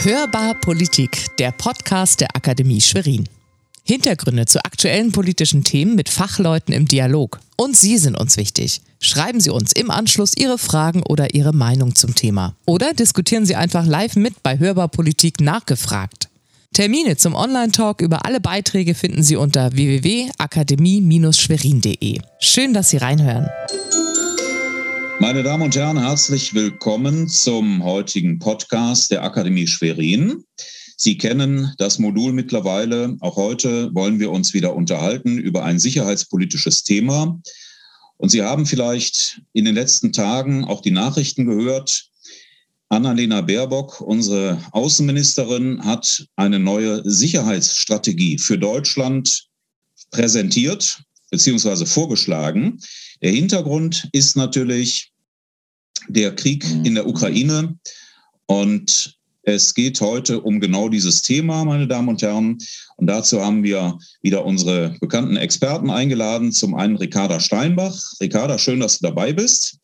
Hörbar Politik, der Podcast der Akademie Schwerin. Hintergründe zu aktuellen politischen Themen mit Fachleuten im Dialog. Und Sie sind uns wichtig. Schreiben Sie uns im Anschluss Ihre Fragen oder Ihre Meinung zum Thema. Oder diskutieren Sie einfach live mit bei Hörbar Politik nachgefragt. Termine zum Online-Talk über alle Beiträge finden Sie unter www.akademie-schwerin.de. Schön, dass Sie reinhören. Meine Damen und Herren, herzlich willkommen zum heutigen Podcast der Akademie Schwerin. Sie kennen das Modul mittlerweile. Auch heute wollen wir uns wieder unterhalten über ein sicherheitspolitisches Thema. Und Sie haben vielleicht in den letzten Tagen auch die Nachrichten gehört. Annalena Baerbock, unsere Außenministerin, hat eine neue Sicherheitsstrategie für Deutschland präsentiert bzw. vorgeschlagen. Der Hintergrund ist natürlich der Krieg in der Ukraine und es geht heute um genau dieses Thema, meine Damen und Herren. Und dazu haben wir wieder unsere bekannten Experten eingeladen. Zum einen Ricarda Steinbach. Ricarda, schön, dass du dabei bist.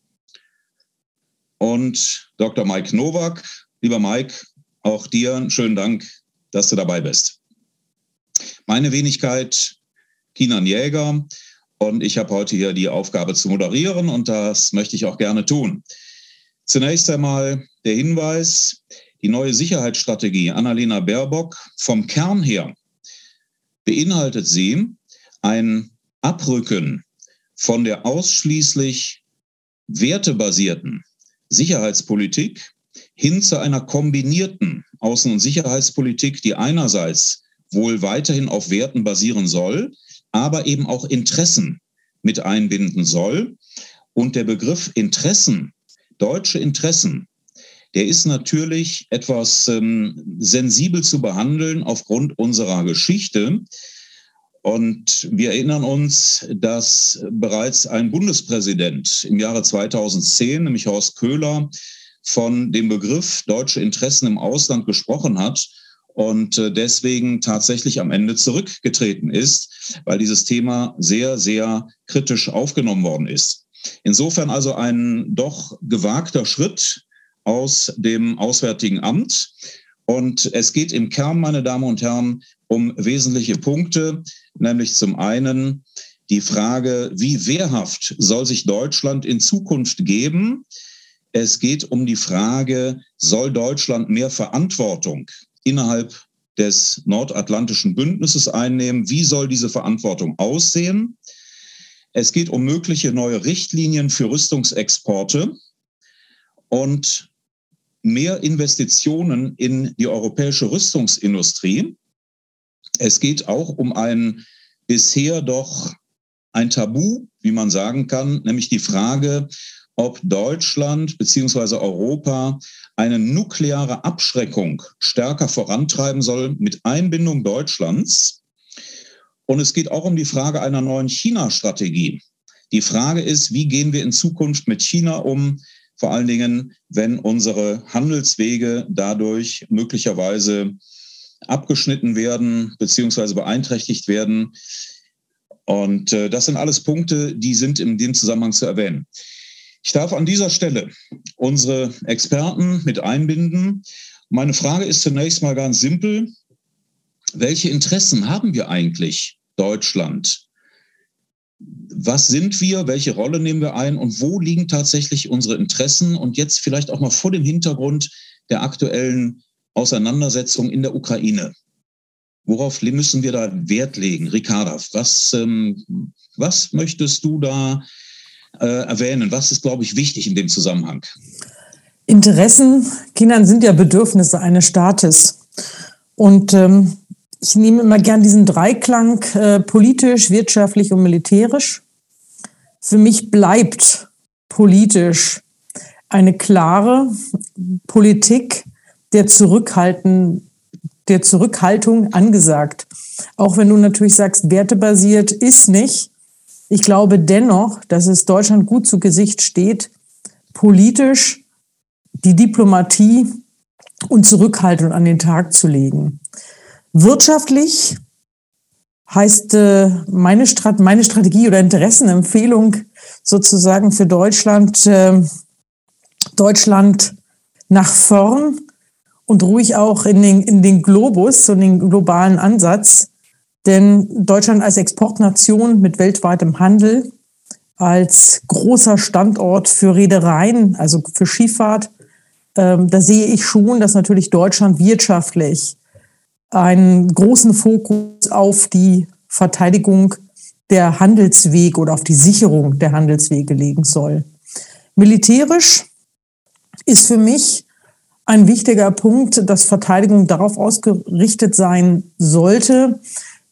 Und Dr. Mike Nowak. Lieber Mike, auch dir einen schönen Dank, dass du dabei bist. Meine Wenigkeit, Kinan Jäger. Und ich habe heute hier die Aufgabe zu moderieren und das möchte ich auch gerne tun. Zunächst einmal der Hinweis, die neue Sicherheitsstrategie Annalena Baerbock vom Kern her beinhaltet sie ein Abrücken von der ausschließlich wertebasierten Sicherheitspolitik hin zu einer kombinierten Außen- und Sicherheitspolitik, die einerseits wohl weiterhin auf Werten basieren soll, aber eben auch Interessen mit einbinden soll. Und der Begriff Interessen, deutsche Interessen, der ist natürlich etwas ähm, sensibel zu behandeln aufgrund unserer Geschichte. Und wir erinnern uns, dass bereits ein Bundespräsident im Jahre 2010, nämlich Horst Köhler, von dem Begriff deutsche Interessen im Ausland gesprochen hat und äh, deswegen tatsächlich am Ende zurückgetreten ist, weil dieses Thema sehr, sehr kritisch aufgenommen worden ist. Insofern also ein doch gewagter Schritt aus dem Auswärtigen Amt. Und es geht im Kern, meine Damen und Herren, um wesentliche Punkte, nämlich zum einen die Frage, wie wehrhaft soll sich Deutschland in Zukunft geben? Es geht um die Frage, soll Deutschland mehr Verantwortung innerhalb des Nordatlantischen Bündnisses einnehmen. Wie soll diese Verantwortung aussehen? Es geht um mögliche neue Richtlinien für Rüstungsexporte und mehr Investitionen in die europäische Rüstungsindustrie. Es geht auch um ein bisher doch ein Tabu, wie man sagen kann, nämlich die Frage, ob Deutschland beziehungsweise Europa eine nukleare Abschreckung stärker vorantreiben soll mit Einbindung Deutschlands. Und es geht auch um die Frage einer neuen China-Strategie. Die Frage ist, wie gehen wir in Zukunft mit China um, vor allen Dingen, wenn unsere Handelswege dadurch möglicherweise abgeschnitten werden beziehungsweise beeinträchtigt werden. Und äh, das sind alles Punkte, die sind in dem Zusammenhang zu erwähnen. Ich darf an dieser Stelle unsere Experten mit einbinden. Meine Frage ist zunächst mal ganz simpel. Welche Interessen haben wir eigentlich, Deutschland? Was sind wir? Welche Rolle nehmen wir ein? Und wo liegen tatsächlich unsere Interessen? Und jetzt vielleicht auch mal vor dem Hintergrund der aktuellen Auseinandersetzung in der Ukraine. Worauf müssen wir da Wert legen? Ricarda, was, ähm, was möchtest du da äh, erwähnen? Was ist, glaube ich, wichtig in dem Zusammenhang? Interessen, Kindern sind ja Bedürfnisse eines Staates. Und ähm, ich nehme immer gern diesen Dreiklang äh, politisch, wirtschaftlich und militärisch. Für mich bleibt politisch eine klare Politik der Zurückhalten, der Zurückhaltung angesagt. Auch wenn du natürlich sagst, wertebasiert ist nicht. Ich glaube dennoch, dass es Deutschland gut zu Gesicht steht, politisch die Diplomatie und Zurückhaltung an den Tag zu legen. Wirtschaftlich heißt äh, meine, Strat meine Strategie oder Interessenempfehlung sozusagen für Deutschland, äh, Deutschland nach vorn und ruhig auch in den, in den Globus und den globalen Ansatz. Denn Deutschland als Exportnation mit weltweitem Handel, als großer Standort für Reedereien, also für Schifffahrt, ähm, da sehe ich schon, dass natürlich Deutschland wirtschaftlich einen großen Fokus auf die Verteidigung der Handelswege oder auf die Sicherung der Handelswege legen soll. Militärisch ist für mich ein wichtiger Punkt, dass Verteidigung darauf ausgerichtet sein sollte,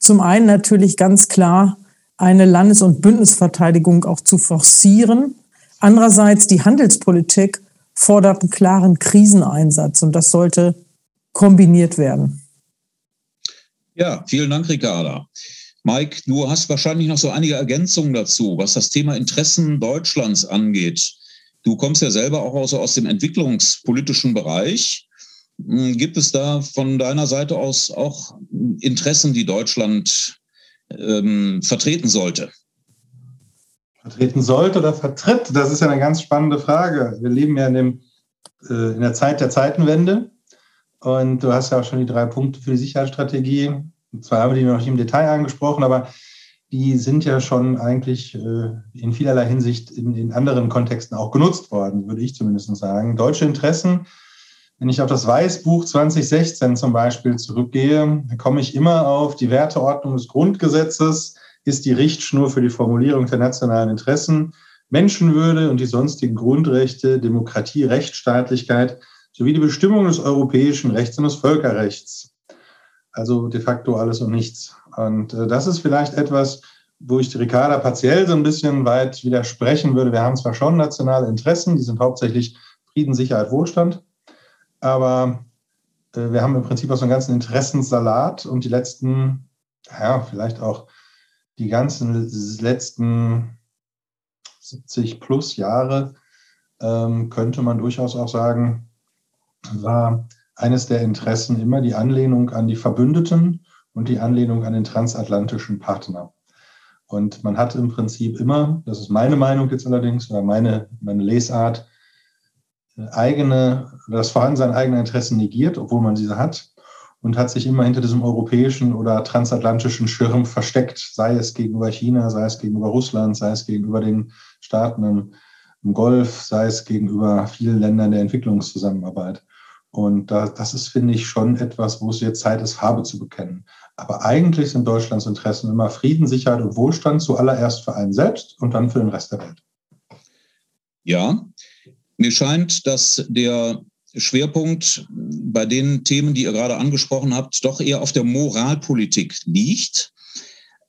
zum einen natürlich ganz klar eine Landes- und Bündnisverteidigung auch zu forcieren. Andererseits die Handelspolitik fordert einen klaren Kriseneinsatz und das sollte kombiniert werden. Ja, vielen Dank, Ricarda. Mike, du hast wahrscheinlich noch so einige Ergänzungen dazu, was das Thema Interessen Deutschlands angeht. Du kommst ja selber auch aus, aus dem entwicklungspolitischen Bereich. Hm, gibt es da von deiner Seite aus auch Interessen, die Deutschland ähm, vertreten sollte? Vertreten sollte oder vertritt? Das ist ja eine ganz spannende Frage. Wir leben ja in, dem, äh, in der Zeit der Zeitenwende. Und du hast ja auch schon die drei Punkte für die Sicherheitsstrategie. Zwar haben wir die noch nicht im Detail angesprochen, aber die sind ja schon eigentlich äh, in vielerlei Hinsicht in, in anderen Kontexten auch genutzt worden, würde ich zumindest sagen. Deutsche Interessen, wenn ich auf das Weißbuch 2016 zum Beispiel zurückgehe, komme ich immer auf die Werteordnung des Grundgesetzes, ist die Richtschnur für die Formulierung der nationalen Interessen, Menschenwürde und die sonstigen Grundrechte, Demokratie, Rechtsstaatlichkeit sowie die Bestimmung des europäischen Rechts und des Völkerrechts. Also de facto alles und nichts. Und äh, das ist vielleicht etwas, wo ich Ricarda partiell so ein bisschen weit widersprechen würde. Wir haben zwar schon nationale Interessen, die sind hauptsächlich Frieden, Sicherheit, Wohlstand, aber äh, wir haben im Prinzip auch so einen ganzen Interessensalat und die letzten, ja, vielleicht auch die ganzen letzten 70 plus Jahre, ähm, könnte man durchaus auch sagen, war eines der Interessen immer die Anlehnung an die Verbündeten und die Anlehnung an den transatlantischen Partner. Und man hat im Prinzip immer, das ist meine Meinung jetzt allerdings oder meine, meine Lesart, eigene, das Vorhandensein eigener Interessen negiert, obwohl man diese hat, und hat sich immer hinter diesem europäischen oder transatlantischen Schirm versteckt, sei es gegenüber China, sei es gegenüber Russland, sei es gegenüber den Staaten im, im Golf, sei es gegenüber vielen Ländern der Entwicklungszusammenarbeit. Und da, das ist, finde ich, schon etwas, wo es jetzt Zeit ist, Farbe zu bekennen. Aber eigentlich sind Deutschlands Interessen immer Frieden, Sicherheit und Wohlstand, zuallererst für einen selbst und dann für den Rest der Welt. Ja, mir scheint, dass der Schwerpunkt bei den Themen, die ihr gerade angesprochen habt, doch eher auf der Moralpolitik liegt.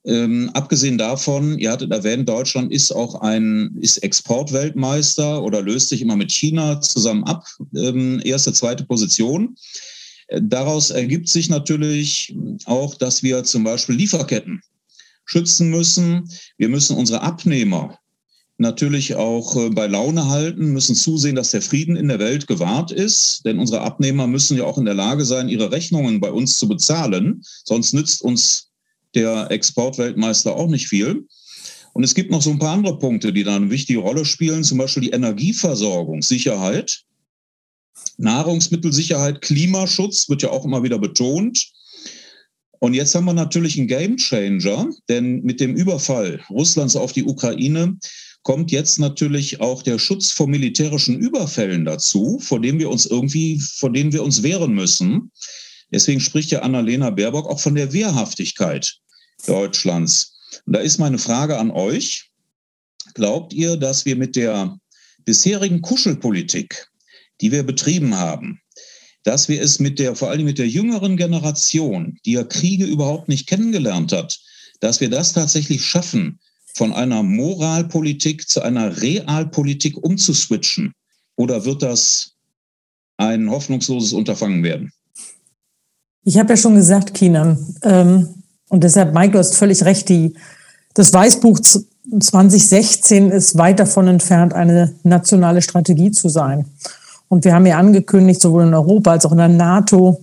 Ähm, abgesehen davon, ihr hattet erwähnt, Deutschland ist auch ein ist Exportweltmeister oder löst sich immer mit China zusammen ab. Ähm, erste, zweite Position. Daraus ergibt sich natürlich auch, dass wir zum Beispiel Lieferketten schützen müssen. Wir müssen unsere Abnehmer natürlich auch äh, bei Laune halten, müssen zusehen, dass der Frieden in der Welt gewahrt ist. Denn unsere Abnehmer müssen ja auch in der Lage sein, ihre Rechnungen bei uns zu bezahlen. Sonst nützt uns der Exportweltmeister auch nicht viel. Und es gibt noch so ein paar andere Punkte, die da eine wichtige Rolle spielen, zum Beispiel die Energieversorgung, Sicherheit, Nahrungsmittelsicherheit, Klimaschutz wird ja auch immer wieder betont. Und jetzt haben wir natürlich einen Gamechanger, denn mit dem Überfall Russlands auf die Ukraine kommt jetzt natürlich auch der Schutz vor militärischen Überfällen dazu, vor dem wir uns irgendwie, vor denen wir uns wehren müssen. Deswegen spricht ja Annalena Baerbock auch von der Wehrhaftigkeit Deutschlands. Und da ist meine Frage an euch. Glaubt ihr, dass wir mit der bisherigen Kuschelpolitik, die wir betrieben haben, dass wir es mit der, vor allem mit der jüngeren Generation, die ja Kriege überhaupt nicht kennengelernt hat, dass wir das tatsächlich schaffen, von einer Moralpolitik zu einer Realpolitik umzuswitchen? Oder wird das ein hoffnungsloses Unterfangen werden? Ich habe ja schon gesagt, Kinan, ähm, und deshalb, Mike, du hast völlig recht, die, das Weißbuch 2016 ist weit davon entfernt, eine nationale Strategie zu sein. Und wir haben ja angekündigt, sowohl in Europa als auch in der NATO,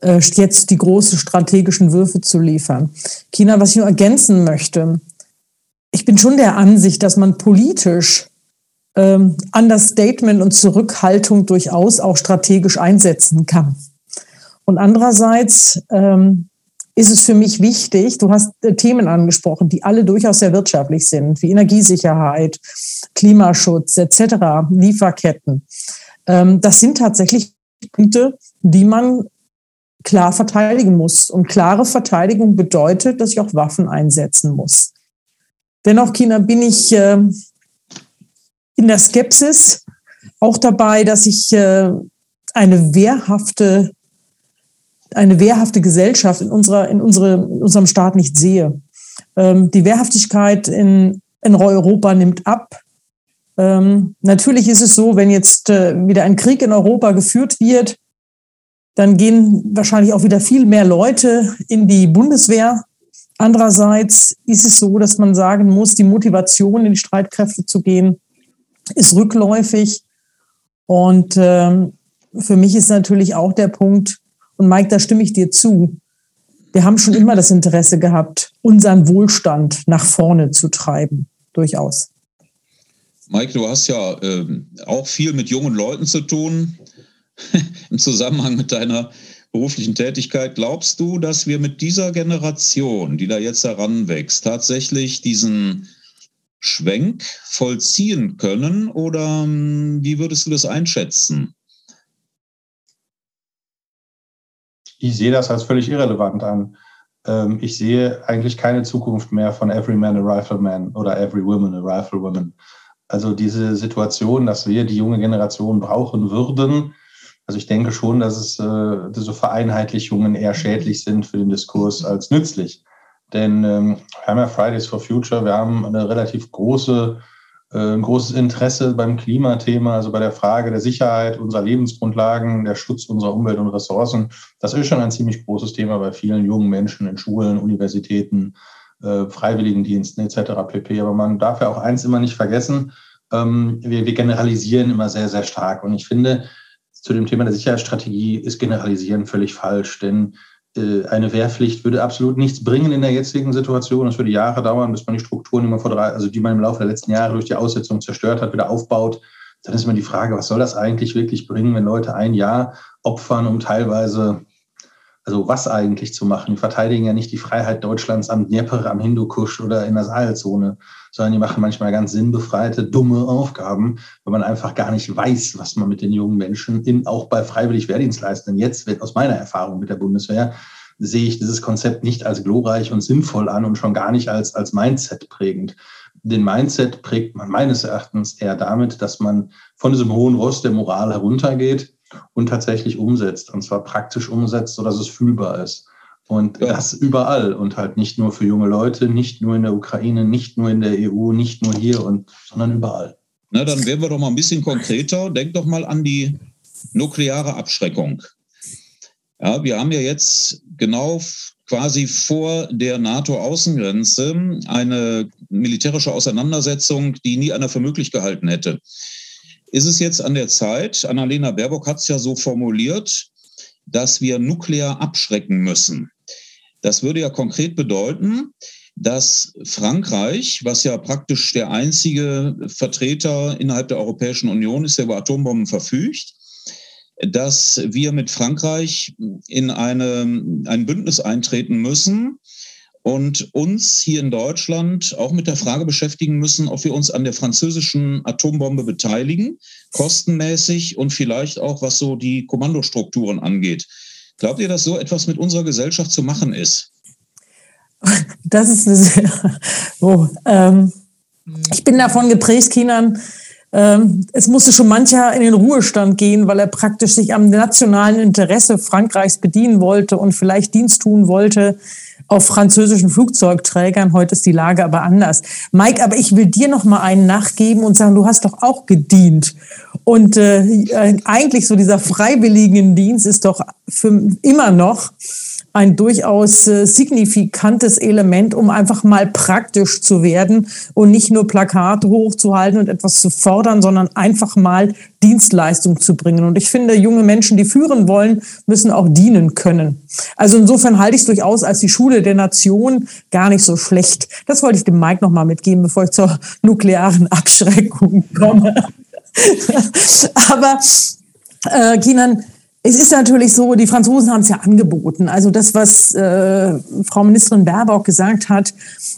äh, jetzt die großen strategischen Würfe zu liefern. China, was ich nur ergänzen möchte, ich bin schon der Ansicht, dass man politisch ähm, Understatement und Zurückhaltung durchaus auch strategisch einsetzen kann. Und andererseits ähm, ist es für mich wichtig, du hast äh, Themen angesprochen, die alle durchaus sehr wirtschaftlich sind, wie Energiesicherheit, Klimaschutz etc., Lieferketten. Ähm, das sind tatsächlich Punkte, die man klar verteidigen muss. Und klare Verteidigung bedeutet, dass ich auch Waffen einsetzen muss. Dennoch, China, bin ich äh, in der Skepsis auch dabei, dass ich äh, eine wehrhafte eine wehrhafte Gesellschaft in, unserer, in, unsere, in unserem Staat nicht sehe. Ähm, die Wehrhaftigkeit in, in Europa nimmt ab. Ähm, natürlich ist es so, wenn jetzt äh, wieder ein Krieg in Europa geführt wird, dann gehen wahrscheinlich auch wieder viel mehr Leute in die Bundeswehr. Andererseits ist es so, dass man sagen muss, die Motivation in die Streitkräfte zu gehen, ist rückläufig. Und ähm, für mich ist natürlich auch der Punkt, und Mike, da stimme ich dir zu. Wir haben schon immer das Interesse gehabt, unseren Wohlstand nach vorne zu treiben. Durchaus. Mike, du hast ja äh, auch viel mit jungen Leuten zu tun im Zusammenhang mit deiner beruflichen Tätigkeit. Glaubst du, dass wir mit dieser Generation, die da jetzt heranwächst, tatsächlich diesen Schwenk vollziehen können? Oder ähm, wie würdest du das einschätzen? ich sehe das als völlig irrelevant an. Ähm, ich sehe eigentlich keine Zukunft mehr von Every Man a Rifleman oder Every Woman a Riflewoman. Also diese Situation, dass wir die junge Generation brauchen würden, also ich denke schon, dass es äh, diese Vereinheitlichungen eher schädlich sind für den Diskurs als nützlich. Denn ähm, wir haben ja Fridays for Future, wir haben eine relativ große äh, ein großes Interesse beim Klimathema, also bei der Frage der Sicherheit unserer Lebensgrundlagen, der Schutz unserer Umwelt und Ressourcen. Das ist schon ein ziemlich großes Thema bei vielen jungen Menschen in Schulen, Universitäten, äh, Freiwilligendiensten etc. pp. Aber man darf ja auch eins immer nicht vergessen, ähm, wir, wir generalisieren immer sehr, sehr stark. Und ich finde, zu dem Thema der Sicherheitsstrategie ist Generalisieren völlig falsch, denn äh, eine Wehrpflicht würde absolut nichts bringen in der jetzigen Situation. Es würde Jahre dauern, bis man die Strukturen, die man, vor drei, also die man im Laufe der letzten Jahre durch die Aussetzung zerstört hat, wieder aufbaut. Dann ist immer die Frage, was soll das eigentlich wirklich bringen, wenn Leute ein Jahr opfern, um teilweise, also was eigentlich zu machen? Die verteidigen ja nicht die Freiheit Deutschlands am Dnieper, am Hindukusch oder in der Sahelzone, sondern die machen manchmal ganz sinnbefreite, dumme Aufgaben, weil man einfach gar nicht weiß, was man mit den jungen Menschen in, auch bei freiwillig Wehrdienstleistenden jetzt, aus meiner Erfahrung mit der Bundeswehr, sehe ich dieses Konzept nicht als glorreich und sinnvoll an und schon gar nicht als, als Mindset prägend. Den Mindset prägt man meines Erachtens eher damit, dass man von diesem hohen Ross der Moral heruntergeht und tatsächlich umsetzt. Und zwar praktisch umsetzt, sodass es fühlbar ist. Und ja. das überall und halt nicht nur für junge Leute, nicht nur in der Ukraine, nicht nur in der EU, nicht nur hier und sondern überall. Na, dann werden wir doch mal ein bisschen konkreter. Denk doch mal an die nukleare Abschreckung. Ja, wir haben ja jetzt genau quasi vor der NATO-Außengrenze eine militärische Auseinandersetzung, die nie einer für möglich gehalten hätte. Ist es jetzt an der Zeit, Annalena Baerbock hat es ja so formuliert, dass wir nuklear abschrecken müssen. Das würde ja konkret bedeuten, dass Frankreich, was ja praktisch der einzige Vertreter innerhalb der Europäischen Union ist, der über Atombomben verfügt, dass wir mit Frankreich in eine, ein Bündnis eintreten müssen, und uns hier in Deutschland auch mit der Frage beschäftigen müssen, ob wir uns an der französischen Atombombe beteiligen, kostenmäßig und vielleicht auch was so die Kommandostrukturen angeht. Glaubt ihr, dass so etwas mit unserer Gesellschaft zu machen ist? Das ist eine sehr, oh, ähm, ich bin davon geprägt, Kinan. Ähm, es musste schon mancher in den Ruhestand gehen, weil er praktisch sich am nationalen Interesse Frankreichs bedienen wollte und vielleicht Dienst tun wollte auf französischen Flugzeugträgern. Heute ist die Lage aber anders. Mike, aber ich will dir noch mal einen nachgeben und sagen, du hast doch auch gedient. Und äh, eigentlich so dieser Freiwilligendienst ist doch für immer noch ein durchaus äh, signifikantes Element, um einfach mal praktisch zu werden und nicht nur Plakate hochzuhalten und etwas zu fordern, sondern einfach mal Dienstleistung zu bringen. Und ich finde, junge Menschen, die führen wollen, müssen auch dienen können. Also insofern halte ich es durchaus als die Schule der Nation gar nicht so schlecht. Das wollte ich dem Mike nochmal mitgeben, bevor ich zur nuklearen Abschreckung komme. Aber äh, Kinan, es ist natürlich so, die Franzosen haben es ja angeboten. Also das, was äh, Frau Ministerin Baerbock gesagt hat,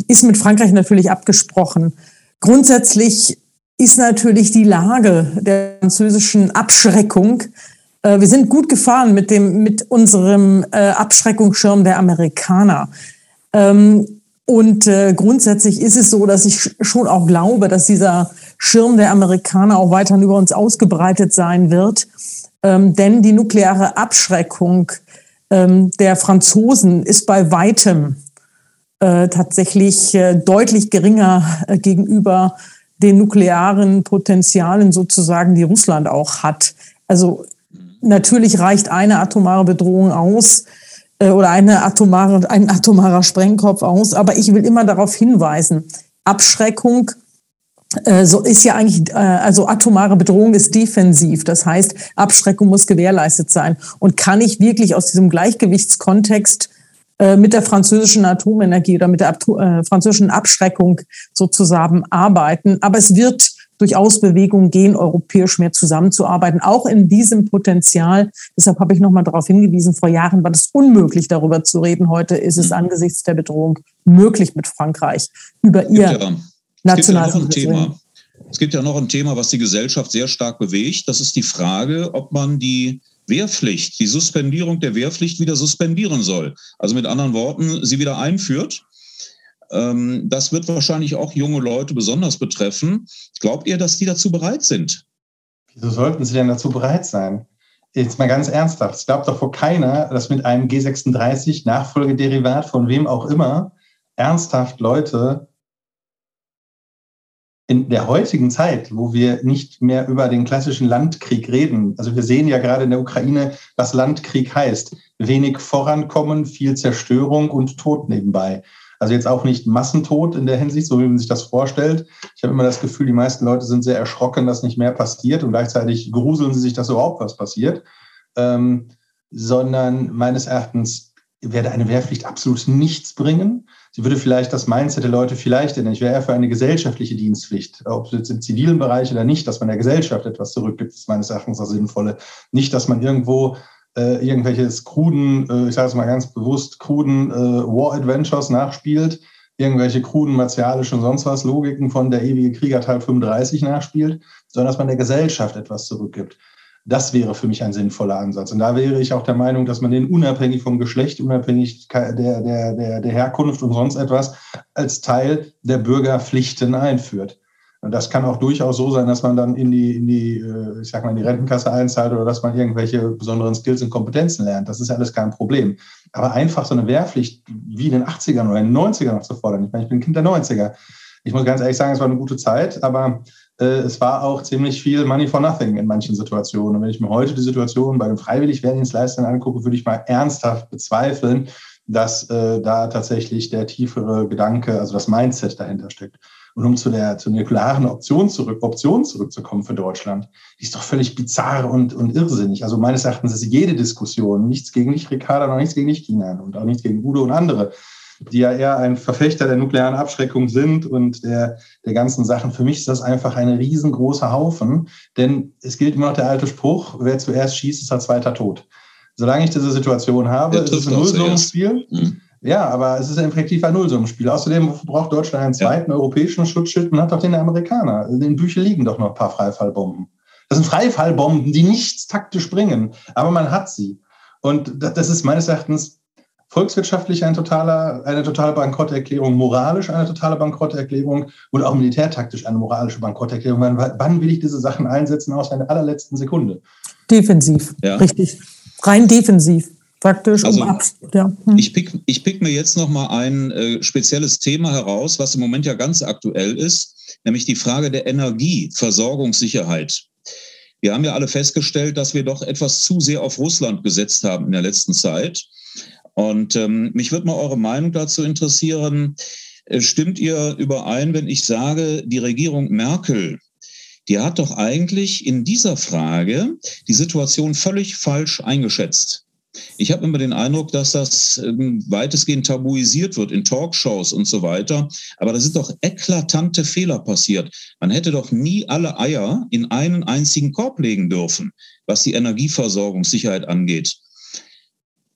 ist mit Frankreich natürlich abgesprochen. Grundsätzlich ist natürlich die Lage der französischen Abschreckung. Äh, wir sind gut gefahren mit dem mit unserem äh, Abschreckungsschirm der Amerikaner. Ähm, und äh, grundsätzlich ist es so, dass ich schon auch glaube, dass dieser Schirm der Amerikaner auch weiterhin über uns ausgebreitet sein wird. Ähm, denn die nukleare Abschreckung ähm, der Franzosen ist bei weitem äh, tatsächlich äh, deutlich geringer äh, gegenüber den nuklearen Potenzialen sozusagen, die Russland auch hat. Also natürlich reicht eine atomare Bedrohung aus äh, oder eine atomare, ein atomarer Sprengkopf aus, aber ich will immer darauf hinweisen, Abschreckung so ist ja eigentlich, äh, also atomare Bedrohung ist defensiv. Das heißt, Abschreckung muss gewährleistet sein. Und kann ich wirklich aus diesem Gleichgewichtskontext äh, mit der französischen Atomenergie oder mit der französischen Abschreckung sozusagen arbeiten? Aber es wird durchaus Bewegungen gehen, europäisch mehr zusammenzuarbeiten, auch in diesem Potenzial. Deshalb habe ich nochmal darauf hingewiesen, vor Jahren war es unmöglich, darüber zu reden. Heute ist es mhm. angesichts der Bedrohung möglich mit Frankreich über ihr ja national es gibt, ja noch ein Thema. es gibt ja noch ein Thema, was die Gesellschaft sehr stark bewegt. Das ist die Frage, ob man die Wehrpflicht, die Suspendierung der Wehrpflicht wieder suspendieren soll. Also mit anderen Worten, sie wieder einführt. Ähm, das wird wahrscheinlich auch junge Leute besonders betreffen. Glaubt ihr, dass die dazu bereit sind? Wieso sollten sie denn dazu bereit sein? Jetzt mal ganz ernsthaft. Es glaubt doch vor keiner, dass mit einem G36 Nachfolgederivat von wem auch immer ernsthaft Leute in der heutigen Zeit, wo wir nicht mehr über den klassischen Landkrieg reden, also wir sehen ja gerade in der Ukraine, was Landkrieg heißt. Wenig Vorankommen, viel Zerstörung und Tod nebenbei. Also jetzt auch nicht Massentod in der Hinsicht, so wie man sich das vorstellt. Ich habe immer das Gefühl, die meisten Leute sind sehr erschrocken, dass nicht mehr passiert und gleichzeitig gruseln sie sich, dass überhaupt was passiert. Ähm, sondern meines Erachtens werde eine Wehrpflicht absolut nichts bringen. Sie würde vielleicht das Mindset der Leute vielleicht ändern. Ich wäre eher für eine gesellschaftliche Dienstpflicht, ob es jetzt im zivilen Bereich oder nicht, dass man der Gesellschaft etwas zurückgibt, ist meines Erachtens das Sinnvolle. Nicht, dass man irgendwo äh, irgendwelche kruden, äh, ich sage es mal ganz bewusst, kruden äh, War-Adventures nachspielt, irgendwelche kruden martialischen sonst was Logiken von der ewige Krieger Teil 35 nachspielt, sondern dass man der Gesellschaft etwas zurückgibt. Das wäre für mich ein sinnvoller Ansatz. Und da wäre ich auch der Meinung, dass man den unabhängig vom Geschlecht, unabhängig der, der, der, der Herkunft und sonst etwas als Teil der Bürgerpflichten einführt. Und das kann auch durchaus so sein, dass man dann in die, in die, äh, ich sag mal, in die Rentenkasse einzahlt oder dass man irgendwelche besonderen Skills und Kompetenzen lernt. Das ist alles kein Problem. Aber einfach so eine Wehrpflicht wie in den 80ern oder in den 90ern noch zu fordern. Ich meine, ich bin Kind der 90er. Ich muss ganz ehrlich sagen, es war eine gute Zeit, aber es war auch ziemlich viel Money for Nothing in manchen Situationen. Und wenn ich mir heute die Situation bei den Freiwilligwehrdienstleistern angucke, würde ich mal ernsthaft bezweifeln, dass äh, da tatsächlich der tiefere Gedanke, also das Mindset dahinter steckt. Und um zu der, zu der nuklearen Option, zurück, Option zurückzukommen für Deutschland, die ist doch völlig bizarr und, und irrsinnig. Also meines Erachtens ist jede Diskussion, nichts gegen dich, Ricarda, noch nichts gegen dich, China und auch nichts gegen Udo und andere, die ja eher ein Verfechter der nuklearen Abschreckung sind und der, der ganzen Sachen. Für mich ist das einfach ein riesengroßer Haufen, denn es gilt immer noch der alte Spruch, wer zuerst schießt, ist der zweiter Tod. Solange ich diese Situation habe, ist es ein Nullsummenspiel. Mhm. Ja, aber es ist effektiv ein Nullsummenspiel. Außerdem braucht Deutschland einen zweiten ja. europäischen Schutzschild. Man hat doch den Amerikaner. In den Büchern liegen doch noch ein paar Freifallbomben. Das sind Freifallbomben, die nichts taktisch bringen, aber man hat sie. Und das ist meines Erachtens volkswirtschaftlich ein totaler, eine totale Bankrotterklärung, moralisch eine totale Bankrotterklärung und auch militärtaktisch eine moralische Bankrotterklärung. Wann, wann will ich diese Sachen einsetzen aus einer allerletzten Sekunde? Defensiv, ja. richtig. Rein defensiv. Praktisch also, um ab, ja. hm. ich, pick, ich pick mir jetzt noch mal ein äh, spezielles Thema heraus, was im Moment ja ganz aktuell ist, nämlich die Frage der Energieversorgungssicherheit. Wir haben ja alle festgestellt, dass wir doch etwas zu sehr auf Russland gesetzt haben in der letzten Zeit Und ähm, mich würde mal eure Meinung dazu interessieren. Äh, stimmt ihr überein, wenn ich sage, die Regierung Merkel, die hat doch eigentlich in dieser Frage die Situation völlig falsch eingeschätzt. Ich habe immer den Eindruck, dass das ähm, weitestgehend tabuisiert wird in Talkshows und so weiter. Aber da sind doch eklatante Fehler passiert. Man hätte doch nie alle Eier in einen einzigen Korb legen dürfen, was die Energieversorgungssicherheit angeht.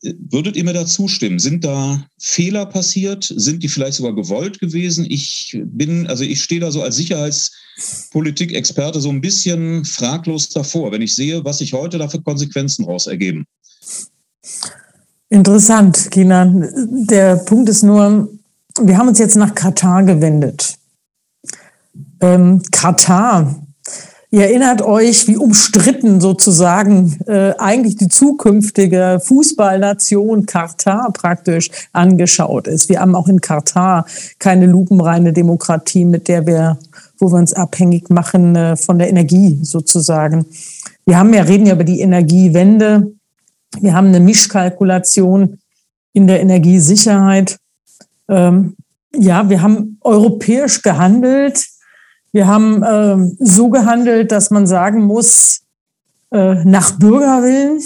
Würdet ihr mir da zustimmen? Sind da Fehler passiert? Sind die vielleicht sogar gewollt gewesen? Ich bin, also ich stehe da so als Sicherheitspolitik-Experte so ein bisschen fraglos davor, wenn ich sehe, was sich heute da für Konsequenzen daraus ergeben. Interessant, Kina. Der Punkt ist nur, wir haben uns jetzt nach Katar gewendet. Ähm, Katar, ihr erinnert euch, wie umstritten sozusagen äh, eigentlich die zukünftige Fußballnation Katar praktisch angeschaut ist. Wir haben auch in Katar keine lupenreine Demokratie, mit der wir, wo wir uns abhängig machen äh, von der Energie sozusagen. Wir haben ja reden ja über die Energiewende wir haben eine Mischkalkulation in der Energiesicherheit. Ähm, ja, wir haben europäisch gehandelt. Wir haben äh, so gehandelt, dass man sagen muss, äh, nach Bürgerwillen,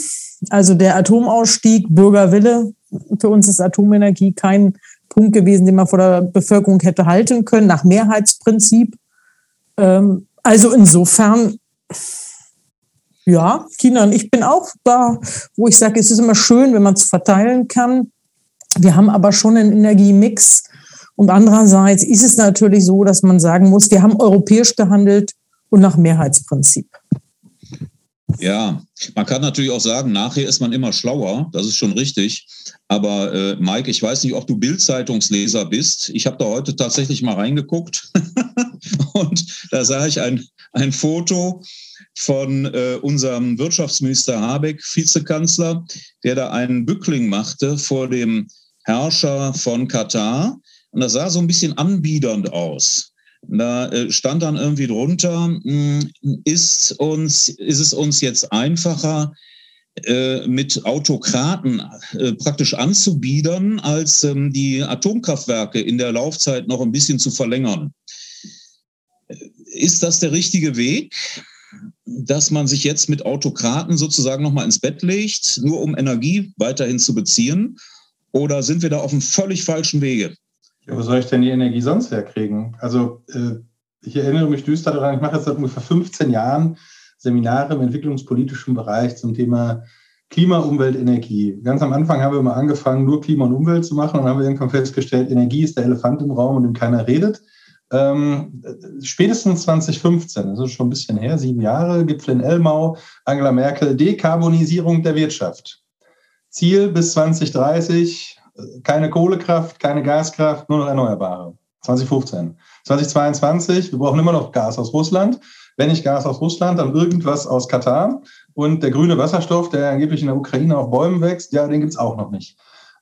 also der Atomausstieg, Bürgerwille. Für uns ist Atomenergie kein Punkt gewesen, den man vor der Bevölkerung hätte halten können, nach Mehrheitsprinzip. Ähm, also insofern ja, China und ich bin auch da, wo ich sage, es ist immer schön, wenn man es verteilen kann. Wir haben aber schon einen Energiemix. Und andererseits ist es natürlich so, dass man sagen muss, wir haben europäisch gehandelt und nach Mehrheitsprinzip. Ja, man kann natürlich auch sagen, nachher ist man immer schlauer, das ist schon richtig. Aber äh, Mike, ich weiß nicht, ob du Bildzeitungsleser bist. Ich habe da heute tatsächlich mal reingeguckt und da sah ich ein, ein Foto von äh, unserem Wirtschaftsminister Habeck, Vizekanzler, der da einen Bückling machte vor dem Herrscher von Katar. Und das sah so ein bisschen anbiedernd aus. Da äh, stand dann irgendwie drunter, hm, ist, uns, ist es uns jetzt einfacher, äh, mit Autokraten äh, praktisch anzubiedern, als ähm, die Atomkraftwerke in der Laufzeit noch ein bisschen zu verlängern. Ist das der richtige Weg? dass man sich jetzt mit Autokraten sozusagen nochmal ins Bett legt, nur um Energie weiterhin zu beziehen? Oder sind wir da auf einem völlig falschen Wege? Ja, wo soll ich denn die Energie sonst herkriegen? Also äh, ich erinnere mich düster daran, ich mache jetzt seit ungefähr 15 Jahren Seminare im entwicklungspolitischen Bereich zum Thema Klima, Umwelt, Energie. Ganz am Anfang haben wir mal angefangen, nur Klima und Umwelt zu machen und haben wir irgendwann festgestellt, Energie ist der Elefant im Raum, und dem keiner redet. Ähm, spätestens 2015, das ist schon ein bisschen her, sieben Jahre, Gipfel in Elmau, Angela Merkel, Dekarbonisierung der Wirtschaft. Ziel bis 2030, keine Kohlekraft, keine Gaskraft, nur noch Erneuerbare. 2015. 2022, wir brauchen immer noch Gas aus Russland. Wenn nicht Gas aus Russland, dann irgendwas aus Katar. Und der grüne Wasserstoff, der angeblich in der Ukraine auf Bäumen wächst, ja, den gibt es auch noch nicht.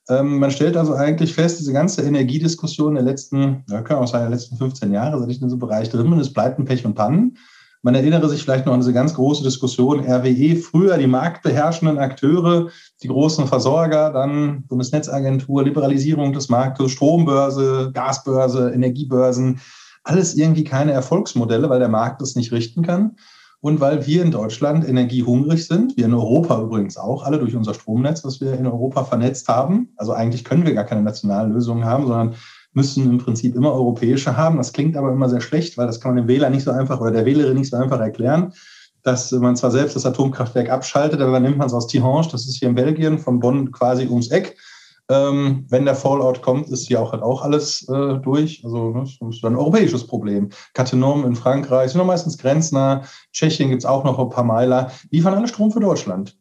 Ähm, man stellt also eigentlich fest, diese ganze Energiediskussion der letzten, ja, können auch sagen, der letzten 15 Jahre, seit ich in diesem Bereich drin bin, es bleibt ein Pech und Pannen. Man erinnere sich vielleicht noch an diese ganz große Diskussion RWE, früher die marktbeherrschenden Akteure, die großen Versorger, dann Bundesnetzagentur, Liberalisierung des Marktes, Strombörse, Gasbörse, Energiebörsen. Alles irgendwie keine Erfolgsmodelle, weil der Markt das nicht richten kann und weil wir in Deutschland energiehungrig sind, wir in Europa übrigens auch, alle durch unser Stromnetz, was wir in Europa vernetzt haben. Also eigentlich können wir gar keine nationalen Lösungen haben, sondern müssen im Prinzip immer europäische haben. Das klingt aber immer sehr schlecht, weil das kann man dem Wähler nicht so einfach oder der Wählerin nicht so einfach erklären, dass man zwar selbst das Atomkraftwerk abschaltet, aber dann nimmt man es aus Tihange, das ist hier in Belgien, von Bonn quasi ums Eck ähm, wenn der Fallout kommt, ist hier auch halt auch alles äh, durch. Also ne, das ist ein europäisches Problem. Cattenom in Frankreich sind noch meistens grenznah. Tschechien gibt es auch noch ein paar Meiler. Liefern alle Strom für Deutschland.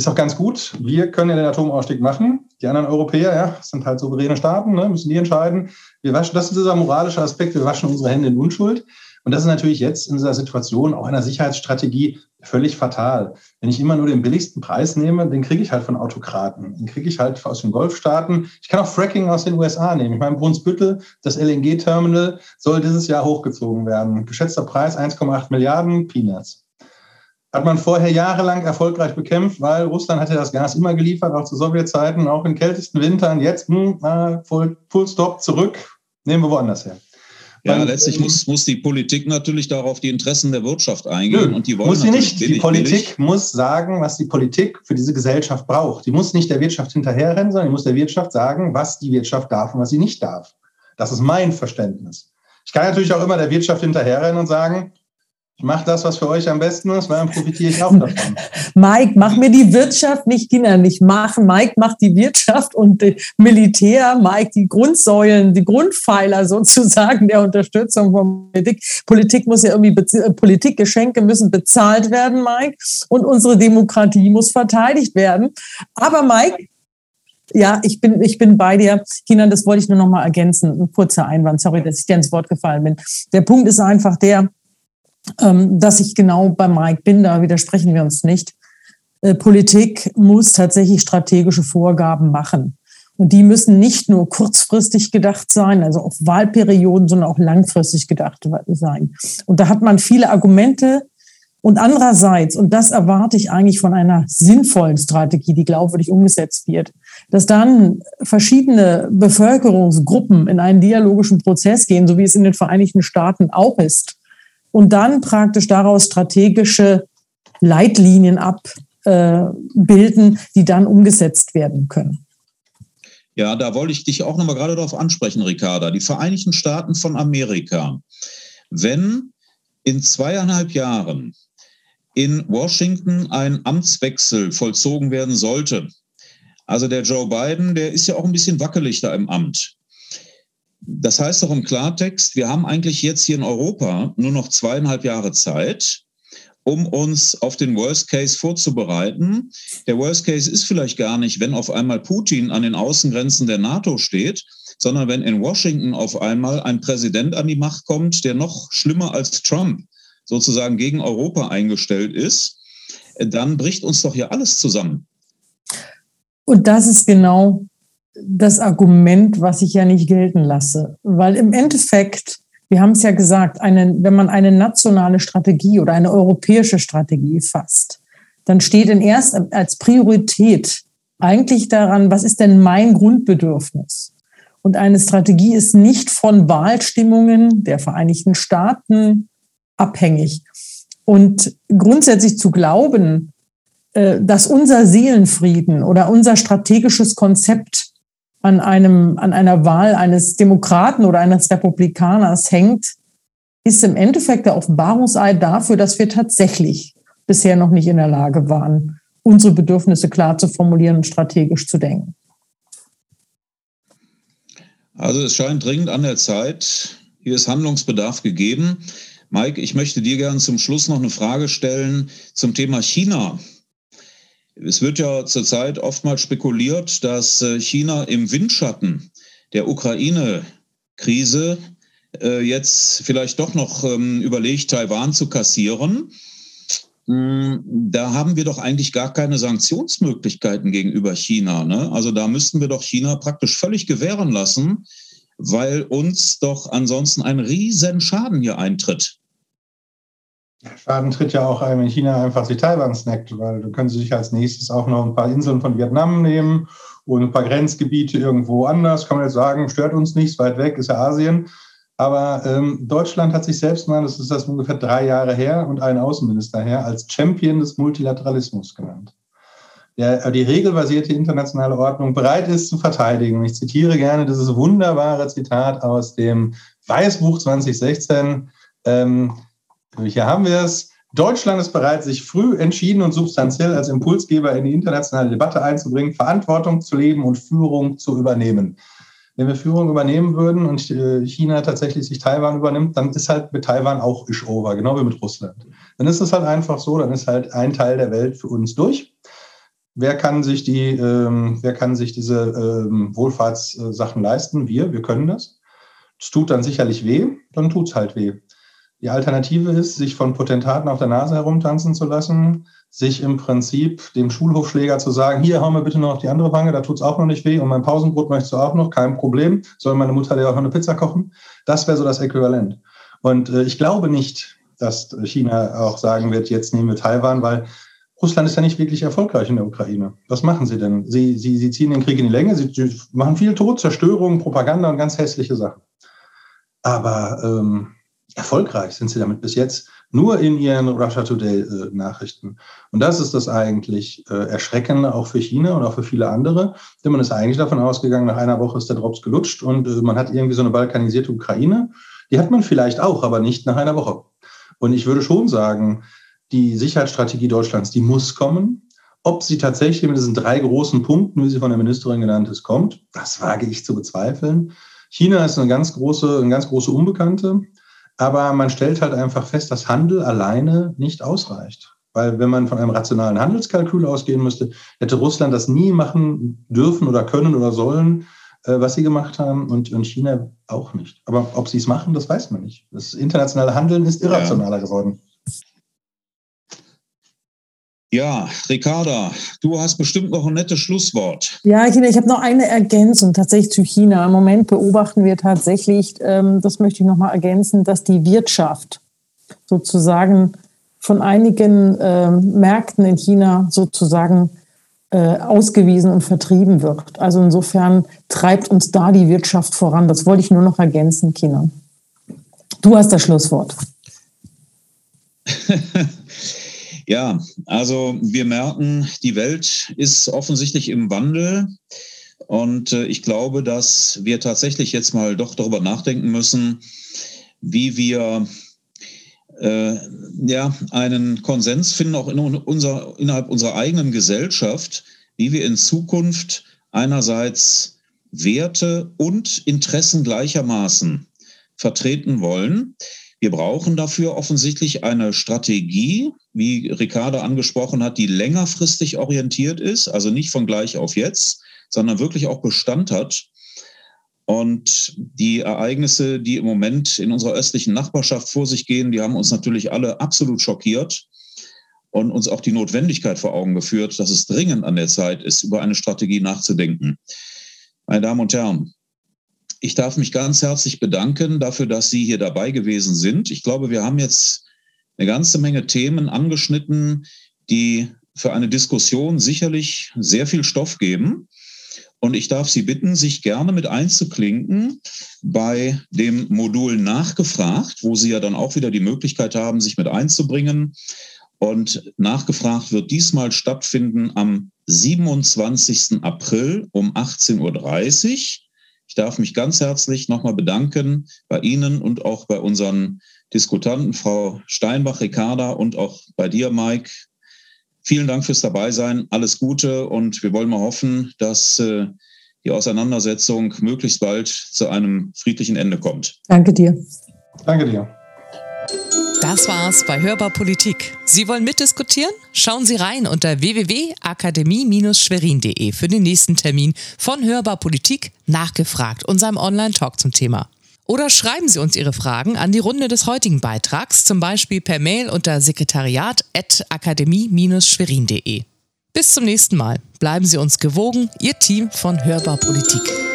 Ist auch ganz gut. Wir können ja den Atomausstieg machen. Die anderen Europäer, ja, sind halt souveräne Staaten, ne, müssen die entscheiden. Wir waschen, das ist dieser moralische Aspekt, wir waschen unsere Hände in Unschuld. Und das ist natürlich jetzt in dieser Situation auch einer Sicherheitsstrategie völlig fatal. Wenn ich immer nur den billigsten Preis nehme, den kriege ich halt von Autokraten. Den kriege ich halt aus den Golfstaaten. Ich kann auch Fracking aus den USA nehmen. Ich meine, Brunsbüttel, das LNG-Terminal soll dieses Jahr hochgezogen werden. Geschätzter Preis 1,8 Milliarden, Peanuts. Hat man vorher jahrelang erfolgreich bekämpft, weil Russland hat ja das Gas immer geliefert, auch zu Sowjetzeiten, auch in kältesten Wintern. Jetzt, hm, full, full Stop, zurück, nehmen wir woanders her. Ja, Weil, letztlich ähm, muss, muss die Politik natürlich darauf die Interessen der Wirtschaft eingehen. Nö, und die wollen muss sie nicht. Die Politik billig. muss sagen, was die Politik für diese Gesellschaft braucht. Die muss nicht der Wirtschaft hinterherrennen, sondern die muss der Wirtschaft sagen, was die Wirtschaft darf und was sie nicht darf. Das ist mein Verständnis. Ich kann natürlich auch immer der Wirtschaft hinterherrennen und sagen, ich mache das, was für euch am besten ist, weil dann profitiere ich auch davon. Mike, mach mir die Wirtschaft nicht Kinder nicht machen. Mike macht die Wirtschaft und die Militär, Mike die Grundsäulen, die Grundpfeiler sozusagen der Unterstützung von Politik. Politik muss ja irgendwie, Politikgeschenke müssen bezahlt werden, Mike. Und unsere Demokratie muss verteidigt werden. Aber Mike, ja, ich bin, ich bin bei dir. Kinder, das wollte ich nur noch mal ergänzen. Ein kurzer Einwand. Sorry, dass ich dir ins Wort gefallen bin. Der Punkt ist einfach der, dass ich genau bei Mike bin, da widersprechen wir uns nicht. Äh, Politik muss tatsächlich strategische Vorgaben machen. Und die müssen nicht nur kurzfristig gedacht sein, also auf Wahlperioden, sondern auch langfristig gedacht sein. Und da hat man viele Argumente. Und andererseits, und das erwarte ich eigentlich von einer sinnvollen Strategie, die glaubwürdig umgesetzt wird, dass dann verschiedene Bevölkerungsgruppen in einen dialogischen Prozess gehen, so wie es in den Vereinigten Staaten auch ist und dann praktisch daraus strategische Leitlinien abbilden, die dann umgesetzt werden können. Ja, da wollte ich dich auch nochmal gerade darauf ansprechen, Ricarda. Die Vereinigten Staaten von Amerika. Wenn in zweieinhalb Jahren in Washington ein Amtswechsel vollzogen werden sollte, also der Joe Biden, der ist ja auch ein bisschen wackelig da im Amt. Das heißt doch im Klartext, wir haben eigentlich jetzt hier in Europa nur noch zweieinhalb Jahre Zeit, um uns auf den Worst Case vorzubereiten. Der Worst Case ist vielleicht gar nicht, wenn auf einmal Putin an den Außengrenzen der NATO steht, sondern wenn in Washington auf einmal ein Präsident an die Macht kommt, der noch schlimmer als Trump sozusagen gegen Europa eingestellt ist, dann bricht uns doch hier alles zusammen. Und das ist genau das Argument, was ich ja nicht gelten lasse. Weil im Endeffekt, wir haben es ja gesagt, eine, wenn man eine nationale Strategie oder eine europäische Strategie fasst, dann steht in erst als Priorität eigentlich daran, was ist denn mein Grundbedürfnis? Und eine Strategie ist nicht von Wahlstimmungen der Vereinigten Staaten abhängig. Und grundsätzlich zu glauben, äh, dass unser Seelenfrieden oder unser strategisches Konzept an einem, an einer Wahl eines Demokraten oder eines Republikaners hängt, ist im Endeffekt der Offenbarungseid dafür, dass wir tatsächlich bisher noch nicht in der Lage waren, unsere Bedürfnisse klar zu formulieren und strategisch zu denken. Also es scheint dringend an der Zeit. Hier ist Handlungsbedarf gegeben. Mike, ich möchte dir gerne zum Schluss noch eine Frage stellen zum Thema China. Es wird ja zurzeit oftmals spekuliert, dass äh, China im Windschatten der Ukraine-Krise äh, jetzt vielleicht doch noch ähm, überlegt, Taiwan zu kassieren. Hm, da haben wir doch eigentlich gar keine Sanktionsmöglichkeiten gegenüber China. Ne? Also da müssten wir doch China praktisch völlig gewähren lassen, weil uns doch ansonsten ein Riesenschaden hier eintritt. Schaden tritt ja auch ein, wenn China einfach sich Taiwan snackt, weil du können sie sich als nächstes auch noch ein paar Inseln von Vietnam nehmen und ein paar Grenzgebiete irgendwo anders. Kann man jetzt sagen, stört uns nichts, weit weg ist ja Asien. Aber ähm, Deutschland hat sich selbst mal, das ist das ungefähr drei Jahre her und ein Außenminister her, als Champion des Multilateralismus genannt. Der die regelbasierte internationale Ordnung bereit ist zu verteidigen. Ich zitiere gerne dieses wunderbare Zitat aus dem Weißbuch 2016. Ähm, hier haben wir es. Deutschland ist bereit, sich früh entschieden und substanziell als Impulsgeber in die internationale Debatte einzubringen, Verantwortung zu leben und Führung zu übernehmen. Wenn wir Führung übernehmen würden und äh, China tatsächlich sich Taiwan übernimmt, dann ist halt mit Taiwan auch ish over, genau wie mit Russland. Dann ist es halt einfach so, dann ist halt ein Teil der Welt für uns durch. Wer kann sich die, ähm, wer kann sich diese ähm, Wohlfahrtssachen leisten? Wir, wir können das. Es tut dann sicherlich weh, dann tut es halt weh. Die Alternative ist, sich von Potentaten auf der Nase herumtanzen zu lassen, sich im Prinzip dem Schulhofschläger zu sagen, hier, hau mir bitte noch auf die andere Wange, da tut es auch noch nicht weh und mein Pausenbrot möchtest du auch noch, kein Problem, soll meine Mutter dir auch noch eine Pizza kochen. Das wäre so das Äquivalent. Und äh, ich glaube nicht, dass China auch sagen wird, jetzt nehmen wir Taiwan, weil Russland ist ja nicht wirklich erfolgreich in der Ukraine. Was machen sie denn? Sie, sie, sie ziehen den Krieg in die Länge, sie, sie machen viel Tod, Zerstörung, Propaganda und ganz hässliche Sachen. Aber ähm, erfolgreich sind sie damit bis jetzt nur in ihren Russia Today-Nachrichten. Äh, und das ist das eigentlich äh, Erschreckende auch für China und auch für viele andere, denn man ist eigentlich davon ausgegangen, nach einer Woche ist der Drops gelutscht und äh, man hat irgendwie so eine balkanisierte Ukraine. Die hat man vielleicht auch, aber nicht nach einer Woche. Und ich würde schon sagen, die Sicherheitsstrategie Deutschlands, die muss kommen. Ob sie tatsächlich mit diesen drei großen Punkten, wie sie von der Ministerin genannt ist, kommt, das wage ich zu bezweifeln. China ist eine ganz große, eine ganz große Unbekannte. Aber man stellt halt einfach fest, dass Handel alleine nicht ausreicht. Weil wenn man von einem rationalen Handelskalkül ausgehen müsste, hätte Russland das nie machen dürfen oder können oder sollen, äh, was sie gemacht haben und, und China auch nicht. Aber ob sie es machen, das weiß man nicht. Das internationale Handeln ist irrationaler ja. geworden. Ja, Ricarda, du hast bestimmt noch ein nettes Schlusswort. Ja, China, ich habe noch eine Ergänzung tatsächlich zu China. Im Moment beobachten wir tatsächlich, ähm, das möchte ich noch mal ergänzen, dass die Wirtschaft sozusagen von einigen ähm, Märkten in China sozusagen äh, ausgewiesen und vertrieben wird. Also insofern treibt uns da die Wirtschaft voran. Das wollte ich nur noch ergänzen, China. Du hast das Schlusswort. Ja, also wir merken, die Welt ist offensichtlich im Wandel. Und äh, ich glaube, dass wir tatsächlich jetzt mal doch darüber nachdenken müssen, wie wir äh, ja, einen Konsens finden, auch in unser, innerhalb unserer eigenen Gesellschaft, wie wir in Zukunft einerseits Werte und Interessen gleichermaßen vertreten wollen. Wir brauchen dafür offensichtlich eine Strategie, wie Ricardo angesprochen hat, die längerfristig orientiert ist, also nicht von gleich auf jetzt, sondern wirklich auch Bestand hat. Und die Ereignisse, die im Moment in unserer östlichen Nachbarschaft vor sich gehen, die haben uns natürlich alle absolut schockiert und uns auch die Notwendigkeit vor Augen geführt, dass es dringend an der Zeit ist, über eine Strategie nachzudenken. Meine Damen und Herren, ich darf mich ganz herzlich bedanken dafür, dass Sie hier dabei gewesen sind. Ich glaube, wir haben jetzt eine ganze Menge Themen angeschnitten, die für eine Diskussion sicherlich sehr viel Stoff geben. Und ich darf Sie bitten, sich gerne mit einzuklinken bei dem Modul Nachgefragt, wo Sie ja dann auch wieder die Möglichkeit haben, sich mit einzubringen. Und nachgefragt wird diesmal stattfinden am 27. April um 18.30 Uhr. Ich darf mich ganz herzlich nochmal bedanken bei Ihnen und auch bei unseren Diskutanten, Frau Steinbach, Ricarda und auch bei dir, Mike. Vielen Dank fürs Dabeisein. Alles Gute und wir wollen mal hoffen, dass äh, die Auseinandersetzung möglichst bald zu einem friedlichen Ende kommt. Danke dir. Danke dir. Das war's bei Hörbar Politik. Sie wollen mitdiskutieren? Schauen Sie rein unter www.akademie-schwerin.de für den nächsten Termin von Hörbar Politik nachgefragt, unserem Online-Talk zum Thema. Oder schreiben Sie uns Ihre Fragen an die Runde des heutigen Beitrags, zum Beispiel per Mail unter sekretariat.akademie-schwerin.de. Bis zum nächsten Mal. Bleiben Sie uns gewogen, Ihr Team von Hörbar Politik.